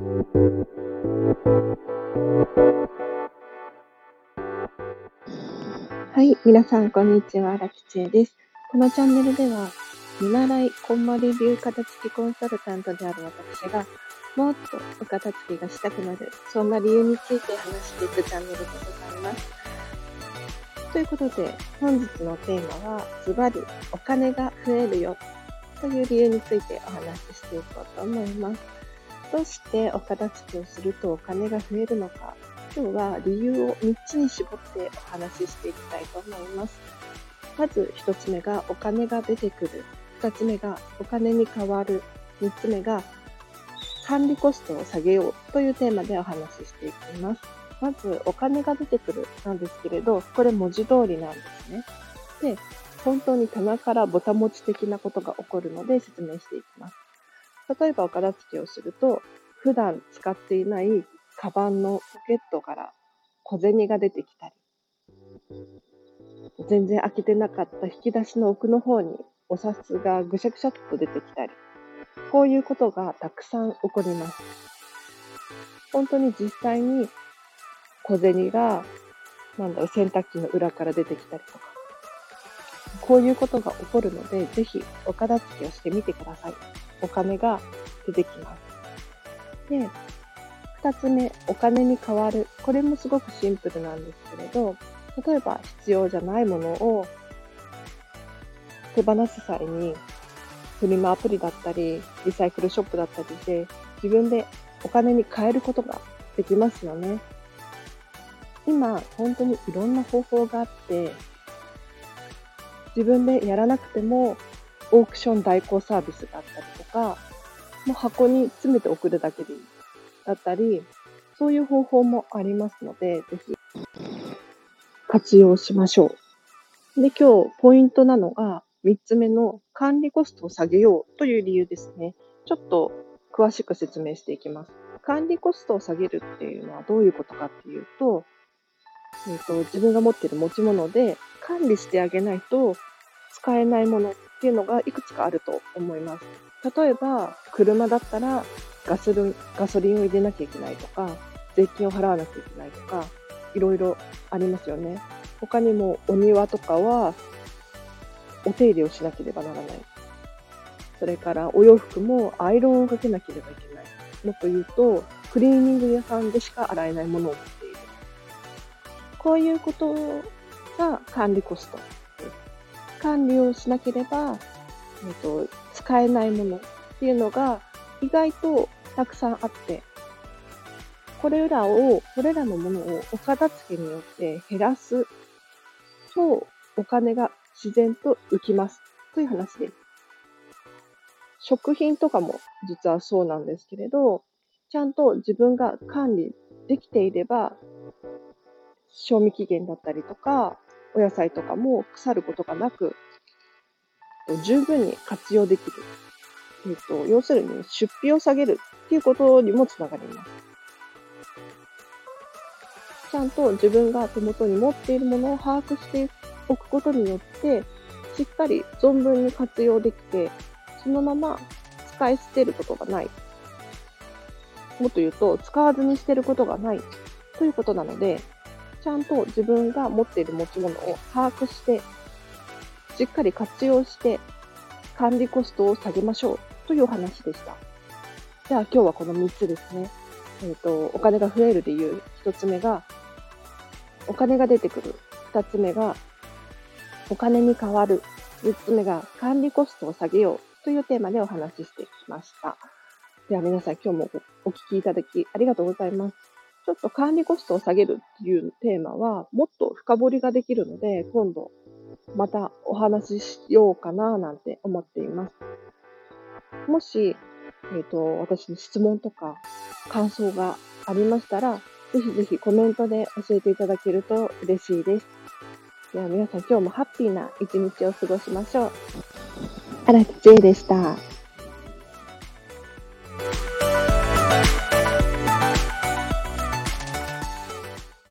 はい、皆さん、こんにちは。ラキチエです。このチャンネルでは、見習いコンマレビュー片付きコンサルタントである私が、もっとお片付きがしたくなる、そんな理由について話していくチャンネルでございます。ということで、本日のテーマは、ズバリ、お金が増えるよという理由についてお話ししていこうと思います。どうしてお片付けをするとお金が増えるのか、今日は理由を3つに絞ってお話ししていきたいと思います。まず1つ目がお金が出てくる。2つ目がお金に変わる。3つ目が管理コストを下げようというテーマでお話ししていきます。まず、お金が出てくるなんですけれど、これ文字通りなんですね。で、本当に棚からぼた持ち的なことが起こるので説明していきます。例えばお片付けをすると、普段使っていないカバンのポケットから小銭が出てきたり、全然開けてなかった引き出しの奥の方にお札がぐしゃぐしゃっと出てきたり、こういうことがたくさん起こります。本当に実際に小銭が、なんだろう、洗濯機の裏から出てきたりとか、こういうことが起こるので、ぜひお片付けをしてみてください。お金が出てきます。で、二つ目、お金に変わる。これもすごくシンプルなんですけれど、例えば必要じゃないものを手放す際に、フリマアプリだったり、リサイクルショップだったりで、自分でお金に変えることができますよね。今、本当にいろんな方法があって、自分でやらなくても、オークション代行サービスがあったりとか、もう箱に詰めて送るだけでいい。だったり、そういう方法もありますので、ぜひ活用しましょう。で、今日ポイントなのが、3つ目の管理コストを下げようという理由ですね。ちょっと詳しく説明していきます。管理コストを下げるっていうのはどういうことかっていうと、えーと、自分が持ってる持ち物で管理してあげないと使えないものっていうのがいくつかあると思います。例えば、車だったらガソリンガソリンを入れなきゃいけないとか、税金を払わなきゃいけないとか、いろいろありますよね。他にもお庭とかはお手入れをしなければならない。それからお洋服もアイロンをかけなければいけない。もっと言うと、クリーニング屋さんでしか洗えないものを持っている。こういうことが管理コスト管理をしなければ、えっと、使えないものっていうのが意外とたくさんあって、これらを、これらのものをお片付けによって減らすと、お金が自然と浮きます。という話です。食品とかも実はそうなんですけれど、ちゃんと自分が管理できていれば、賞味期限だったりとか、お野菜とかも腐ることがなく、十分に活用できる。えっ、と、要するに出費を下げるっていうことにもつながります。ちゃんと自分が手元に持っているものを把握しておくことによって、しっかり存分に活用できて、そのまま使い捨てることがない。もっと言うと、使わずに捨てることがないということなので、ちゃんと自分が持っている持ち物を把握して、しっかり活用して管理コストを下げましょうというお話でした。じゃあ今日はこの3つですね。えっ、ー、と、お金が増える理由、1つ目が、お金が出てくる。2つ目が、お金に変わる。3つ目が、管理コストを下げようというテーマでお話ししてきました。では皆さん今日もお聞きいただきありがとうございます。ちょっと管理コストを下げるっていうテーマはもっと深掘りができるので、今度またお話ししようかななんて思っています。もし、えっ、ー、と、私に質問とか感想がありましたら、ぜひぜひコメントで教えていただけると嬉しいです。では皆さん今日もハッピーな一日を過ごしましょう。荒木 J でした。